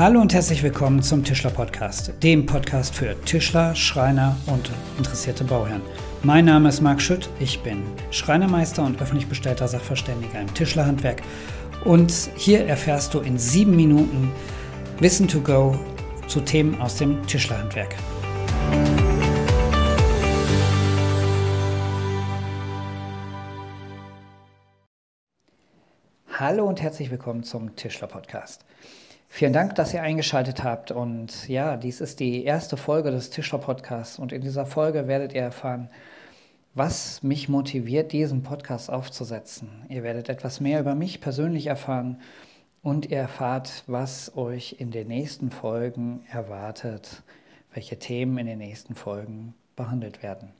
Hallo und herzlich willkommen zum Tischler Podcast, dem Podcast für Tischler, Schreiner und interessierte Bauherren. Mein Name ist Marc Schütt, ich bin Schreinermeister und öffentlich bestellter Sachverständiger im Tischlerhandwerk und hier erfährst du in sieben Minuten Wissen to go zu Themen aus dem Tischlerhandwerk. Hallo und herzlich willkommen zum Tischler Podcast. Vielen Dank, dass ihr eingeschaltet habt. Und ja, dies ist die erste Folge des Tischler Podcasts. Und in dieser Folge werdet ihr erfahren, was mich motiviert, diesen Podcast aufzusetzen. Ihr werdet etwas mehr über mich persönlich erfahren und ihr erfahrt, was euch in den nächsten Folgen erwartet, welche Themen in den nächsten Folgen behandelt werden.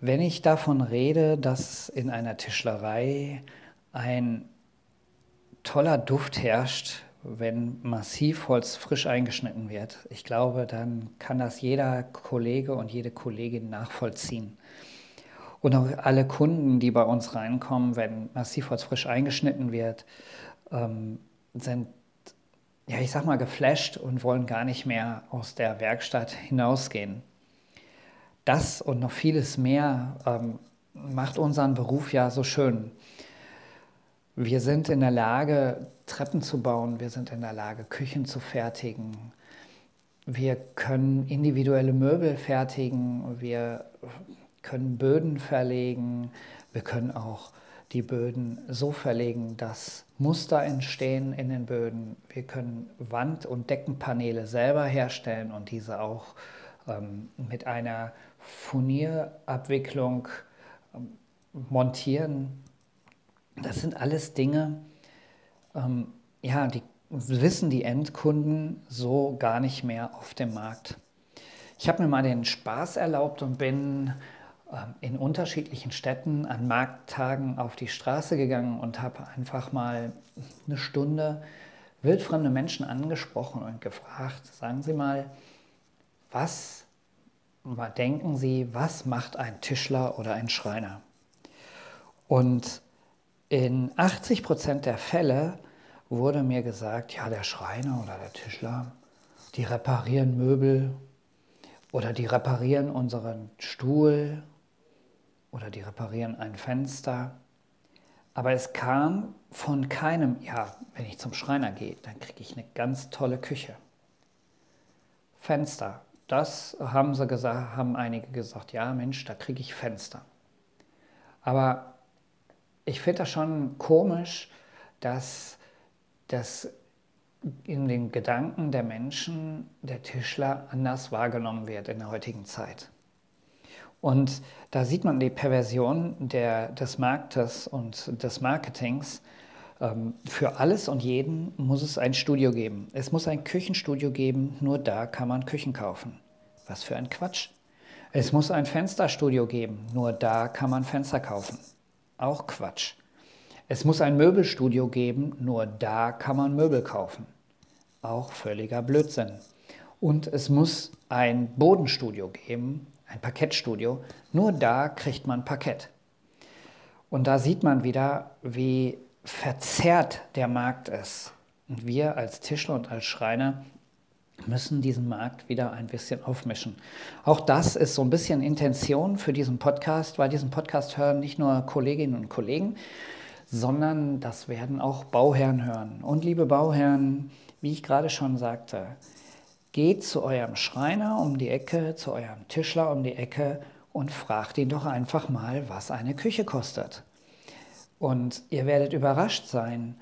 Wenn ich davon rede, dass in einer Tischlerei ein toller Duft herrscht, wenn Massivholz frisch eingeschnitten wird. Ich glaube, dann kann das jeder Kollege und jede Kollegin nachvollziehen. Und auch alle Kunden, die bei uns reinkommen, wenn Massivholz frisch eingeschnitten wird, ähm, sind, ja, ich sag mal, geflasht und wollen gar nicht mehr aus der Werkstatt hinausgehen. Das und noch vieles mehr ähm, macht unseren Beruf ja so schön. Wir sind in der Lage, Treppen zu bauen, wir sind in der Lage, Küchen zu fertigen, wir können individuelle Möbel fertigen, wir können Böden verlegen, wir können auch die Böden so verlegen, dass Muster entstehen in den Böden. Wir können Wand- und Deckenpaneele selber herstellen und diese auch ähm, mit einer Furnierabwicklung ähm, montieren das sind alles Dinge, ähm, ja, die wissen die Endkunden so gar nicht mehr auf dem Markt. Ich habe mir mal den Spaß erlaubt und bin ähm, in unterschiedlichen Städten an Markttagen auf die Straße gegangen und habe einfach mal eine Stunde wildfremde Menschen angesprochen und gefragt, sagen Sie mal, was denken Sie, was macht ein Tischler oder ein Schreiner? Und in 80 Prozent der Fälle wurde mir gesagt, ja, der Schreiner oder der Tischler, die reparieren Möbel oder die reparieren unseren Stuhl oder die reparieren ein Fenster. Aber es kam von keinem, ja, wenn ich zum Schreiner gehe, dann kriege ich eine ganz tolle Küche. Fenster, das haben sie gesagt, haben einige gesagt, ja Mensch, da kriege ich Fenster. Aber ich finde das schon komisch, dass das in den Gedanken der Menschen, der Tischler, anders wahrgenommen wird in der heutigen Zeit. Und da sieht man die Perversion der, des Marktes und des Marketings. Ähm, für alles und jeden muss es ein Studio geben. Es muss ein Küchenstudio geben, nur da kann man Küchen kaufen. Was für ein Quatsch. Es muss ein Fensterstudio geben, nur da kann man Fenster kaufen. Auch Quatsch. Es muss ein Möbelstudio geben, nur da kann man Möbel kaufen. Auch völliger Blödsinn. Und es muss ein Bodenstudio geben, ein Parkettstudio, nur da kriegt man Parkett. Und da sieht man wieder, wie verzerrt der Markt ist. Und wir als Tischler und als Schreiner müssen diesen Markt wieder ein bisschen aufmischen. Auch das ist so ein bisschen Intention für diesen Podcast, weil diesen Podcast hören nicht nur Kolleginnen und Kollegen, sondern das werden auch Bauherren hören. Und liebe Bauherren, wie ich gerade schon sagte, geht zu eurem Schreiner um die Ecke, zu eurem Tischler um die Ecke und fragt ihn doch einfach mal, was eine Küche kostet. Und ihr werdet überrascht sein,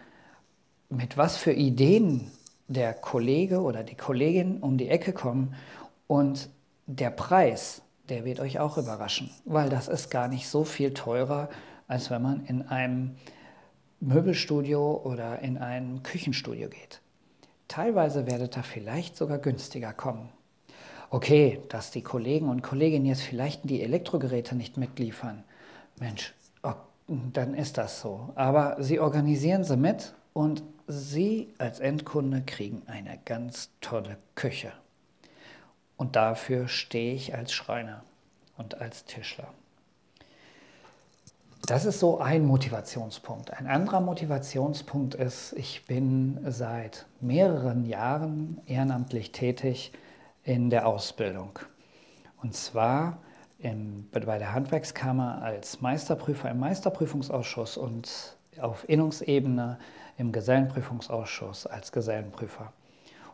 mit was für Ideen der Kollege oder die Kollegin um die Ecke kommen und der Preis, der wird euch auch überraschen, weil das ist gar nicht so viel teurer, als wenn man in einem Möbelstudio oder in ein Küchenstudio geht. Teilweise werdet ihr vielleicht sogar günstiger kommen. Okay, dass die Kollegen und Kolleginnen jetzt vielleicht die Elektrogeräte nicht mitliefern. Mensch, oh, dann ist das so. Aber sie organisieren sie mit und Sie als Endkunde kriegen eine ganz tolle Küche. Und dafür stehe ich als Schreiner und als Tischler. das ist so ein Motivationspunkt. Ein anderer Motivationspunkt ist, ich bin seit mehreren Jahren ehrenamtlich tätig in der Ausbildung. Und zwar im, bei der Handwerkskammer als Meisterprüfer im Meisterprüfungsausschuss und auf Innungsebene im Gesellenprüfungsausschuss als Gesellenprüfer.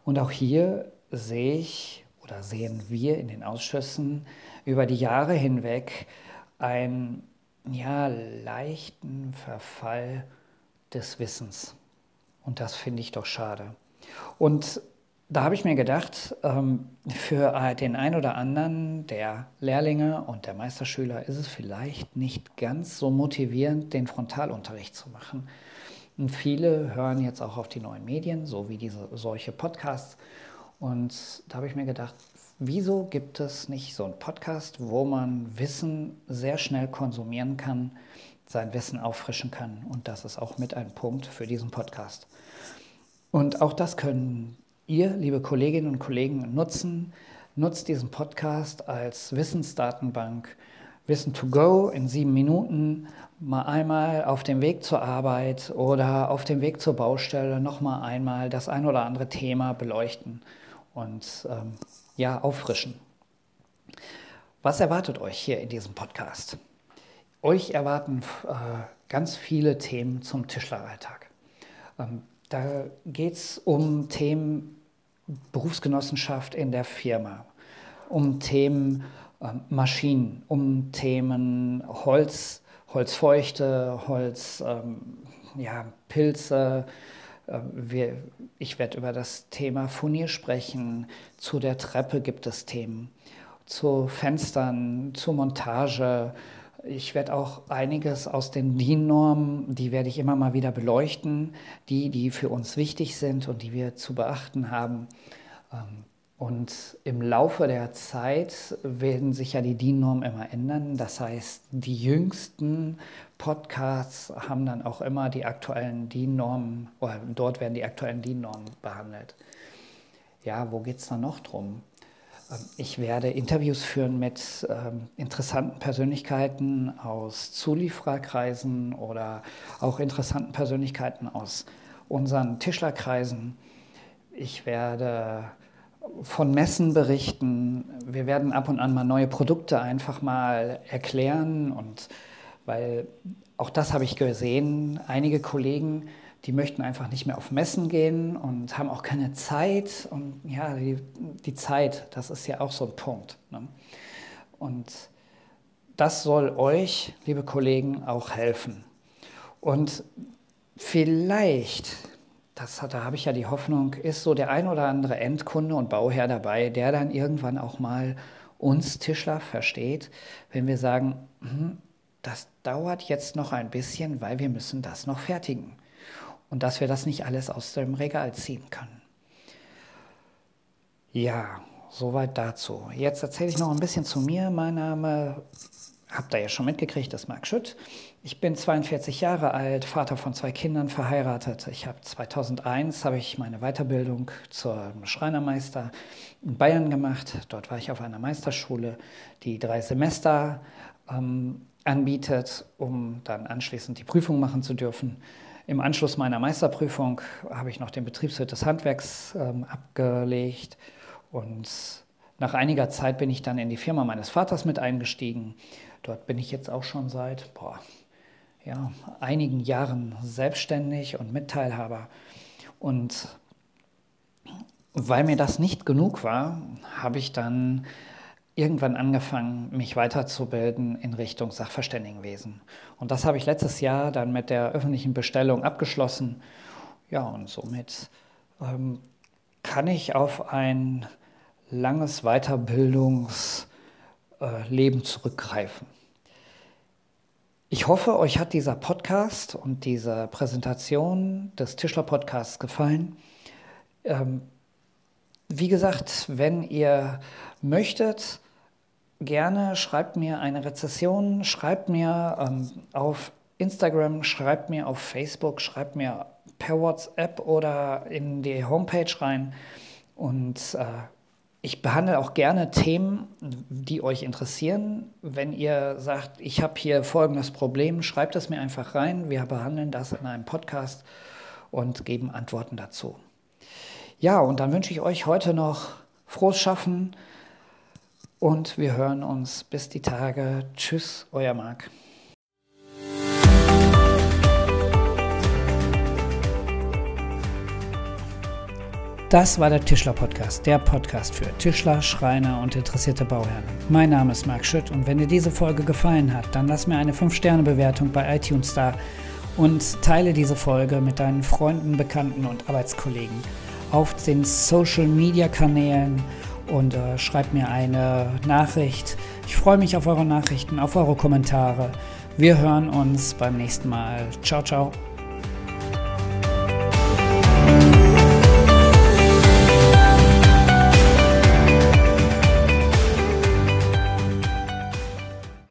Und auch hier sehe ich oder sehen wir in den Ausschüssen über die Jahre hinweg einen ja, leichten Verfall des Wissens. Und das finde ich doch schade. Und da habe ich mir gedacht, ähm, für den einen oder anderen der Lehrlinge und der Meisterschüler ist es vielleicht nicht ganz so motivierend, den Frontalunterricht zu machen. Und viele hören jetzt auch auf die neuen Medien, so wie diese solche Podcasts. Und da habe ich mir gedacht, wieso gibt es nicht so einen Podcast, wo man Wissen sehr schnell konsumieren kann, sein Wissen auffrischen kann? Und das ist auch mit ein Punkt für diesen Podcast. Und auch das können ihr, liebe Kolleginnen und Kollegen, nutzen. Nutzt diesen Podcast als Wissensdatenbank. Wissen to go in sieben Minuten, mal einmal auf dem Weg zur Arbeit oder auf dem Weg zur Baustelle noch mal einmal das ein oder andere Thema beleuchten und ähm, ja, auffrischen. Was erwartet euch hier in diesem Podcast? Euch erwarten äh, ganz viele Themen zum Tischleralltag. Ähm, da geht es um Themen Berufsgenossenschaft in der Firma, um Themen äh, Maschinen, um Themen Holz, Holzfeuchte, Holz, ähm, ja, Pilze. Äh, wir, ich werde über das Thema Furnier sprechen. Zu der Treppe gibt es Themen. Zu Fenstern, zur Montage, ich werde auch einiges aus den DIN-Normen, die werde ich immer mal wieder beleuchten, die, die für uns wichtig sind und die wir zu beachten haben. Ähm, und im Laufe der Zeit werden sich ja die DIN-Normen immer ändern. Das heißt, die jüngsten Podcasts haben dann auch immer die aktuellen DIN-Normen, oder dort werden die aktuellen DIN-Normen behandelt. Ja, wo geht es dann noch drum? Ähm, ich werde Interviews führen mit ähm, interessanten Persönlichkeiten aus Zuliefererkreisen oder auch interessanten Persönlichkeiten aus unseren Tischlerkreisen. Ich werde von Messen berichten. Wir werden ab und an mal neue Produkte einfach mal erklären und weil auch das habe ich gesehen, einige Kollegen die möchten einfach nicht mehr auf Messen gehen und haben auch keine Zeit. Und ja, die, die Zeit, das ist ja auch so ein Punkt. Ne? Und das soll euch, liebe Kollegen, auch helfen. Und vielleicht, das, da habe ich ja die Hoffnung, ist so der ein oder andere Endkunde und Bauherr dabei, der dann irgendwann auch mal uns Tischler versteht, wenn wir sagen, hm, das dauert jetzt noch ein bisschen, weil wir müssen das noch fertigen und dass wir das nicht alles aus dem Regal ziehen können. Ja, soweit dazu. Jetzt erzähle ich noch ein bisschen zu mir. Mein Name habt ihr ja schon mitgekriegt, ist Marc Schütt. Ich bin 42 Jahre alt, Vater von zwei Kindern, verheiratet. Ich habe 2001 habe ich meine Weiterbildung zur Schreinermeister in Bayern gemacht. Dort war ich auf einer Meisterschule, die drei Semester ähm, anbietet, um dann anschließend die Prüfung machen zu dürfen. Im Anschluss meiner Meisterprüfung habe ich noch den Betriebswirt des Handwerks ähm, abgelegt und nach einiger Zeit bin ich dann in die Firma meines Vaters mit eingestiegen. Dort bin ich jetzt auch schon seit boah, ja, einigen Jahren selbstständig und Mitteilhaber. Und weil mir das nicht genug war, habe ich dann irgendwann angefangen, mich weiterzubilden in Richtung Sachverständigenwesen. Und das habe ich letztes Jahr dann mit der öffentlichen Bestellung abgeschlossen. Ja, und somit ähm, kann ich auf ein langes Weiterbildungsleben zurückgreifen. Ich hoffe, euch hat dieser Podcast und diese Präsentation des Tischler-Podcasts gefallen. Ähm, wie gesagt, wenn ihr möchtet, gerne schreibt mir eine Rezession, schreibt mir ähm, auf Instagram, schreibt mir auf Facebook, schreibt mir per WhatsApp oder in die Homepage rein. Und äh, ich behandle auch gerne Themen, die euch interessieren. Wenn ihr sagt, ich habe hier folgendes Problem, schreibt es mir einfach rein. Wir behandeln das in einem Podcast und geben Antworten dazu. Ja, und dann wünsche ich euch heute noch frohes Schaffen und wir hören uns bis die Tage. Tschüss, euer Marc. Das war der Tischler Podcast, der Podcast für Tischler, Schreiner und interessierte Bauherren. Mein Name ist Marc Schütt und wenn dir diese Folge gefallen hat, dann lass mir eine 5-Sterne-Bewertung bei iTunes da und teile diese Folge mit deinen Freunden, Bekannten und Arbeitskollegen auf den Social-Media-Kanälen und äh, schreib mir eine Nachricht. Ich freue mich auf eure Nachrichten, auf eure Kommentare. Wir hören uns beim nächsten Mal. Ciao, ciao.